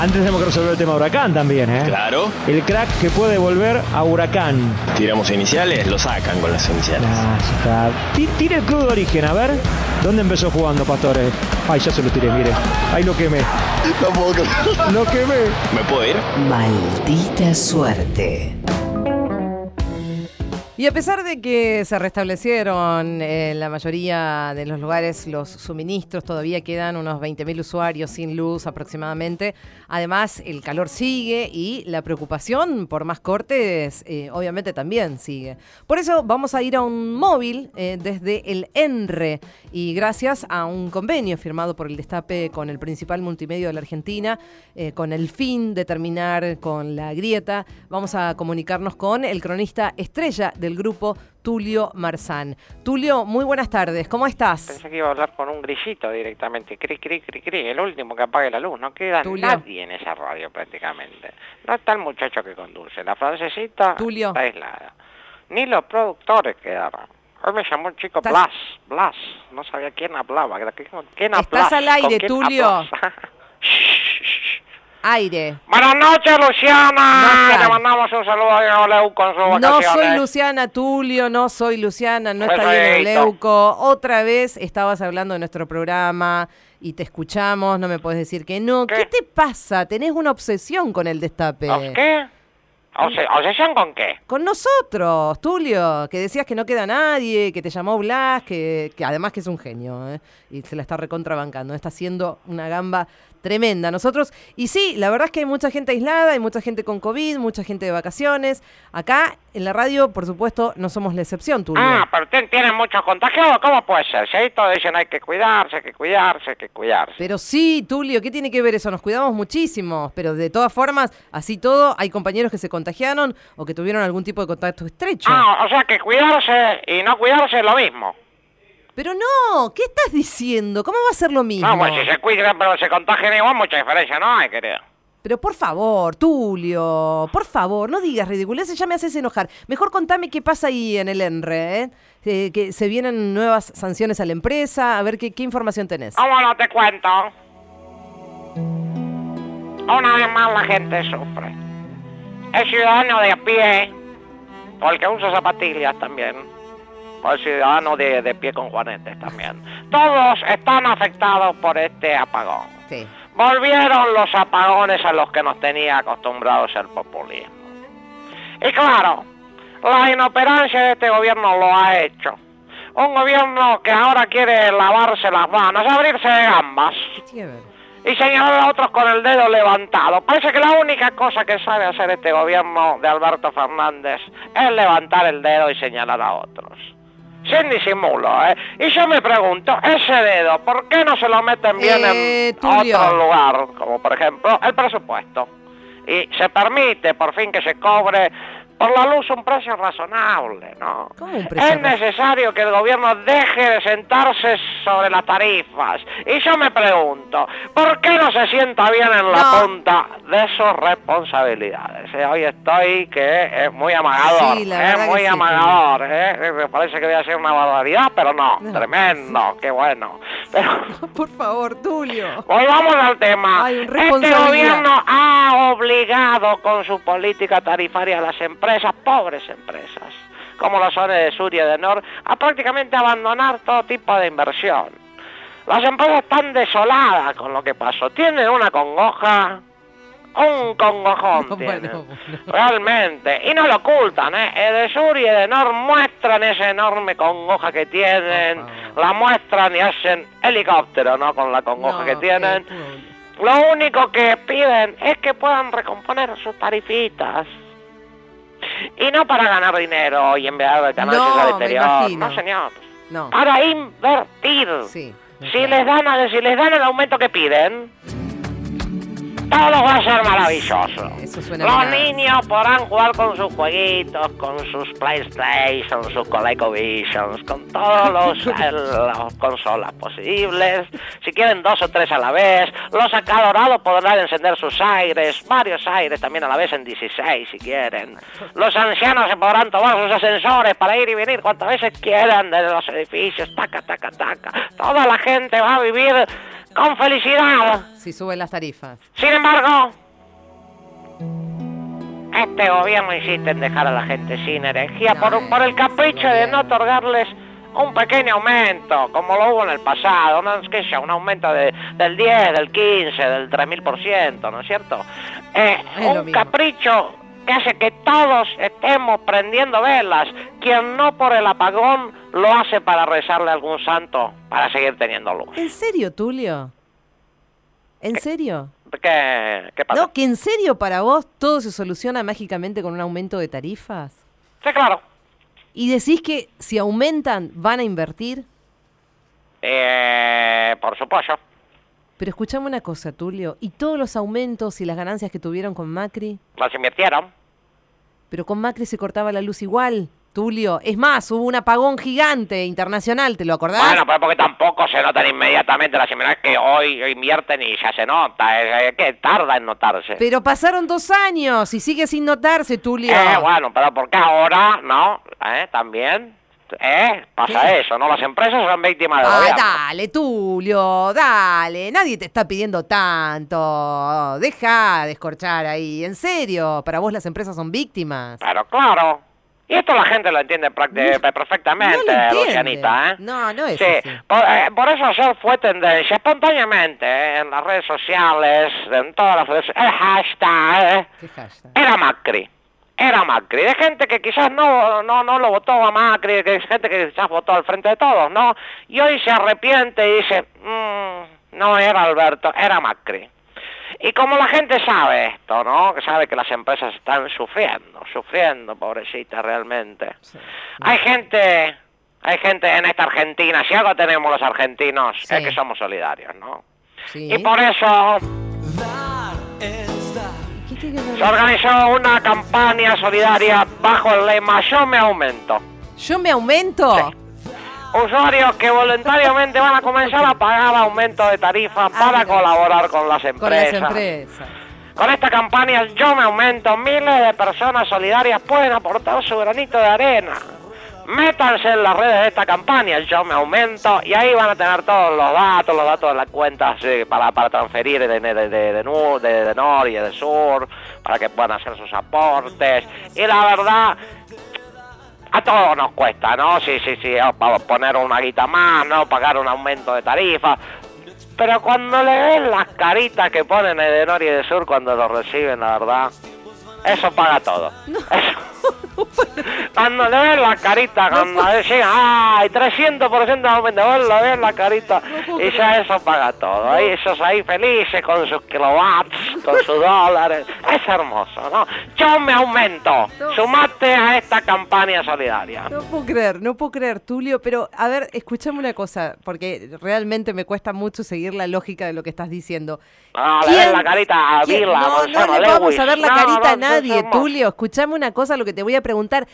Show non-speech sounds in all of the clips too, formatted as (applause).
Antes tenemos que resolver el tema huracán también, ¿eh? Claro. El crack que puede volver a huracán. Tiramos iniciales, lo sacan con las iniciales. Ah, ya está. Ti- Tire el club de origen, a ver. ¿Dónde empezó jugando, Pastores? Ay, ya se lo tiré, mire. Ahí lo quemé. No puedo creer. Lo quemé. ¿Me puedo ir? Maldita suerte. Y a pesar de que se restablecieron en la mayoría de los lugares los suministros, todavía quedan unos 20.000 usuarios sin luz aproximadamente. Además, el calor sigue y la preocupación por más cortes eh, obviamente también sigue. Por eso vamos a ir a un móvil eh, desde el ENRE y gracias a un convenio firmado por el Destape con el principal multimedio de la Argentina, eh, con el fin de terminar con la grieta, vamos a comunicarnos con el cronista estrella del grupo, Tulio Marzán. Tulio, muy buenas tardes, ¿cómo estás? Pensé que iba a hablar con un grillito directamente. Cri, cri, cri, cri. El último que apague la luz. No queda Tulio. nadie en esa radio prácticamente. No está el muchacho que conduce. La francesita Tulio. está aislada. Ni los productores quedaron. Hoy me llamó un chico Estás- Blas. Blas. No sabía quién hablaba. ¿Quién, quién Estás hablas? al aire, ¿Con quién Tulio. (laughs) Aire. Buenas noches, Luciana. No. Le mandamos un saludo a Diego Leu con sus No soy Luciana Tulio, no soy Luciana, no está. Diego Leuco. Otra vez estabas hablando de nuestro programa y te escuchamos, no me puedes decir que no. ¿Qué, ¿Qué? te pasa? Tenés una obsesión con el destape. ¿Los qué? ¿Obsesión con qué? Con nosotros, Tulio, que decías que no queda nadie, que te llamó Blas, que, que además que es un genio, ¿eh? y se la está recontrabancando, está haciendo una gamba tremenda. Nosotros, y sí, la verdad es que hay mucha gente aislada, hay mucha gente con COVID, mucha gente de vacaciones. Acá en la radio, por supuesto, no somos la excepción, Tulio. Ah, pero usted tiene muchos contagiados, ¿cómo puede ser? Si ahí todos dicen hay que cuidarse, hay que cuidarse, hay que cuidarse. Pero sí, Tulio, ¿qué tiene que ver eso? Nos cuidamos muchísimo, pero de todas formas, así todo, hay compañeros que se contagiaron o que tuvieron algún tipo de contacto estrecho. Ah, o sea que cuidarse y no cuidarse es lo mismo. Pero no, ¿qué estás diciendo? ¿Cómo va a ser lo mismo? No, pues si se cuidan pero se contagian igual, mucha diferencia no hay, querido. Pero por favor, Tulio, por favor, no digas ridiculeces, ya me haces enojar. Mejor contame qué pasa ahí en el ENRE, ¿eh? Eh, que se vienen nuevas sanciones a la empresa, a ver qué, qué información tenés. ¿Cómo no te cuento? Una vez más la gente sufre. El ciudadano de a pie, o el que usa zapatillas también, o el ciudadano de, de pie con juanetes también. Todos están afectados por este apagón. Sí. Volvieron los apagones a los que nos tenía acostumbrados el populismo. Y claro, la inoperancia de este gobierno lo ha hecho. Un gobierno que ahora quiere lavarse las manos, abrirse de gambas y señalar a otros con el dedo levantado. Parece que la única cosa que sabe hacer este gobierno de Alberto Fernández es levantar el dedo y señalar a otros. Sin disimulo, ¿eh? Y yo me pregunto, ese dedo, ¿por qué no se lo meten bien Eh, en Tulio. otro lugar? Como por ejemplo el presupuesto. Y se permite por fin que se cobre por la luz un precio razonable, ¿no? ¿Cómo un precio es necesario que el gobierno deje de sentarse sobre las tarifas. Y yo me pregunto, ¿por qué no se sienta bien en la No. punta de sus responsabilidades? Eh, Hoy estoy que es muy amagador, Sí, es que muy sí, amagador, ¿eh? Me parece que voy a hacer una barbaridad, pero no, No. tremendo, qué bueno. Pero (laughs) Por favor, Tulio. Volvamos al tema. Ay, este gobierno ha obligado con su política tarifaria a las empresas, pobres empresas, como lo son de Sur y de Nor, a prácticamente abandonar todo tipo de inversión. Las empresas están desoladas con lo que pasó. Tienen una congoja, un congojón (laughs) No, tienen. bueno. Realmente. Y no lo ocultan, ¿eh? Edesur y Edenor muestran esa enorme congoja que tienen, la muestran y hacen helicóptero, ¿no? Con la congoja No, que tienen. Lo único que piden es que puedan recomponer sus tarifitas. Y no para ganar dinero y enviar de canales No, al exterior. No, señor. No. Para invertir. Sí. Si les dan si les dan el aumento que piden, todo va a ser maravilloso. Eso suena Los niños podrán jugar con sus jueguitos, con sus PlayStation, sus ColecoVisions, con todos los (laughs) eh, las consolas posibles. Si quieren dos o tres a la vez, los acalorados podrán encender sus aires, varios aires también a la vez en 16 si quieren. Los ancianos se podrán tomar sus ascensores para ir y venir cuantas veces quieran desde los edificios, taca, taca, taca. Toda la gente va a vivir con felicidad. Si suben las tarifas. Sin embargo, este gobierno insiste en dejar a la gente sin energía por, por el capricho de no otorgarles un pequeño aumento, como lo hubo en el pasado, no es que sea un aumento de- del 10, del 15, del 3000%, ¿no es cierto? Eh, Es un capricho que hace que todos estemos prendiendo velas. Quien no por el apagón lo hace para rezarle a algún santo para seguir teniendo luz. ¿En serio, Tulio? ¿En serio? ¿Qué, qué pasa? ¿No? ¿Que en serio para vos todo se soluciona mágicamente con un aumento de tarifas? Sí, claro. ¿Y decís que si aumentan van a invertir? Eh, por supuesto. Pero escuchame una cosa, Tulio. ¿Y todos los aumentos y las ganancias que tuvieron con Macri? Las invirtieron. Pero con Macri se cortaba la luz igual, Tulio. Es más, hubo un apagón gigante internacional, ¿te lo acordás? Bueno, pero porque tampoco se notan inmediatamente las inversiones que hoy invierten y ya se nota. Es, es que tarda en notarse. Pero pasaron dos años y sigue sin notarse, Tulio. Eh, bueno, pero porque ahora, ¿no? ¿Eh? También. ¿Eh? Pasa ¿Qué? eso, ¿no? Las empresas son víctimas del Ah, gobierno. dale, Tulio, dale. Nadie te está pidiendo tanto. Deja de escorchar ahí. En serio, para vos las empresas son víctimas. Pero claro. Y esto la gente lo entiende perfectamente, no lo entiende. Lucianita, ¿eh? No, no es Sí, así. por, eh, por eso ayer fue tendencia espontáneamente ¿eh? en las redes sociales, en todas las redes el hashtag, ¿eh? ¿Qué hashtag? era Macri. Era Macri. De gente que quizás no, no, no lo votó a Macri, que es gente que quizás votó al frente de todos, ¿no? Y hoy se arrepiente y dice, "Mm, no era Alberto, era Macri. Y como la gente sabe esto, ¿no? Que sabe que las empresas están sufriendo, sufriendo, pobrecita, realmente. Hay gente, hay gente en esta Argentina, si algo tenemos los argentinos, Sí. es que somos solidarios, ¿no? Sí. Y por eso se organizó una campaña solidaria bajo el lema Yo me aumento. ¿Yo me aumento? Sí. Usuarios que voluntariamente van a comenzar a pagar aumento de tarifa para mira. colaborar con las Con las empresas. empresas. Con esta campaña Yo me aumento, miles de personas solidarias pueden aportar su granito de arena. Métanse en las redes de esta campaña, Yo me aumento, y ahí van a tener todos los datos, los datos de las cuentas eh, para, para transferir de, de, de, de, y de Sur, para que puedan hacer sus aportes. Y la verdad, a todos nos cuesta, ¿no? Sí, sí, sí, poner una guita más, ¿no? Pagar un aumento de tarifa. Pero cuando le ven las caritas que ponen de Nor y de Sur cuando lo reciben, la verdad, eso paga todo. Eso- cuando le ven la carita, cuando decían, ay, 300% de aumento, ven la carita. Y ya eso paga todo. Ahí esos ahí felices con sus kilowatts, con sus dólares. Es hermoso, ¿no? Yo me aumento. Sumate a esta campaña solidaria. No puedo creer, no puedo creer, Tulio, pero a ver, escúchame una cosa, porque realmente me cuesta mucho seguir la lógica de lo que estás diciendo. No, le ven la carita a quién- Vila, No, no le vamos a ver la No, carita no, a nadie. Tulio. Escuchame una cosa, lo que te voy a preguntar.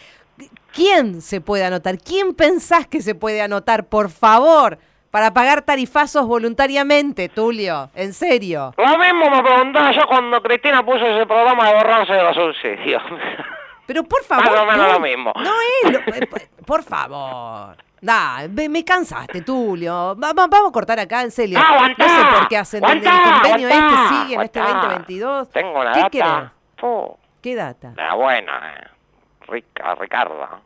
¿Quién se puede anotar? ¿Quién pensás que se puede anotar, por favor, para pagar tarifazos voluntariamente, Tulio? En serio. Lo mismo me preguntaba yo cuando Cristina puso ese programa de borrarse de los subsidios. Pero por favor. Más o menos lo mismo. No es lo- eh, Por favor. Da, me cansaste, Tulio. Va- va- vamos a cortar acá, en serio. Ah, aguantá, no sé por qué hacen el, convenio aguantá, este, sigue en este aguantá. 2022. Tengo una ¿Qué data. ¿Qué data? la buena, eh. Rica, Ricarda.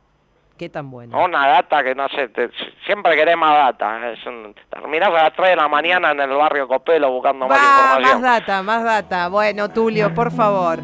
¿Qué tan bueno? Una data que no sé, te- siempre querés más data. Es un, terminás a las 3 de la mañana en el barrio Copelo buscando más Va, más información. data, más data. Bueno, Tulio, por favor.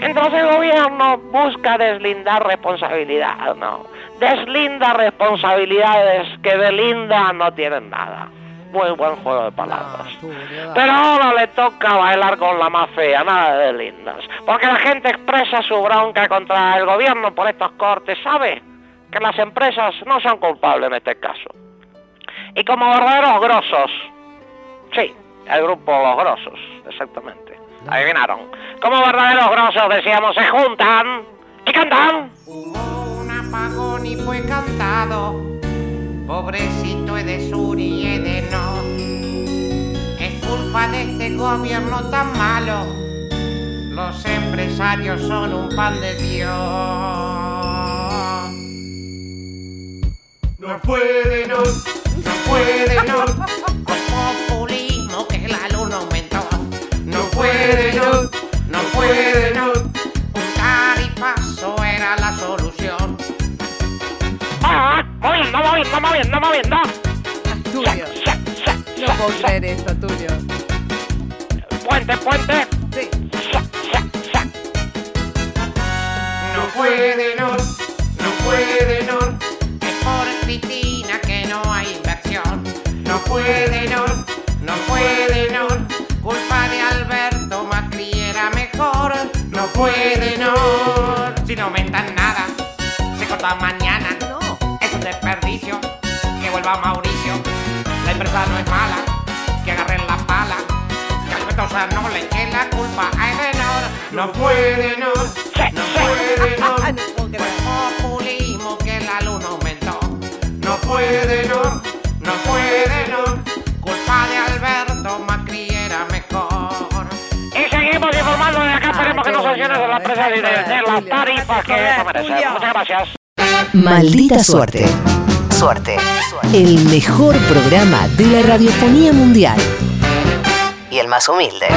Mientras el gobierno busca deslindar responsabilidad, ¿no? Deslinda responsabilidades que de linda no tienen nada. Muy buen juego de palabras. Da. Pero ahora le toca bailar con la más fea, nada de lindas. Porque la gente expresa su bronca contra el gobierno por estos cortes, ¿sabe? Que las empresas no son culpables en este caso. Y como verdaderos grosos, sí, el grupo Los Grosos, exactamente. Adivinaron. Como verdaderos grosos, decíamos, se juntan y cantan. Hubo un apagón y fue cantado. Pobrecito Edesur y. Culpa de este gobierno tan malo. Los empresarios son un pan de Dios. No fue de nos, no puede no. Con populismo que la luz no aumentó. No puede no, no puede no. Un tarifazo era la solución. Ah, moviendo, moviendo, moviendo, moviendo. Sa, sa, No puedo creer esto, Tulio. Puente, puente. Sí. No puede no, no puede no. Es por Cristina que no hay inversión. No puede no, no puede no. Culpa de Alberto Macri era mejor. No puede no. Si no aumentan nada, se corta mañana. No. Es un desperdicio. Que vuelva Mauricio. La empresa no es mala. No le eche la culpa a Edenor. No puede no, no puede no. (laughs) Populismo que la luz no aumentó. No puede no, no puede no. Culpa de Alberto Macri era mejor. Y seguimos informando de acá. Esperemos que no sanciones de la empresa y de, las tarifas que eso merece. Muchas gracias. Maldita suerte. Suerte. El mejor programa de la radiofonía mundial. Más humilde.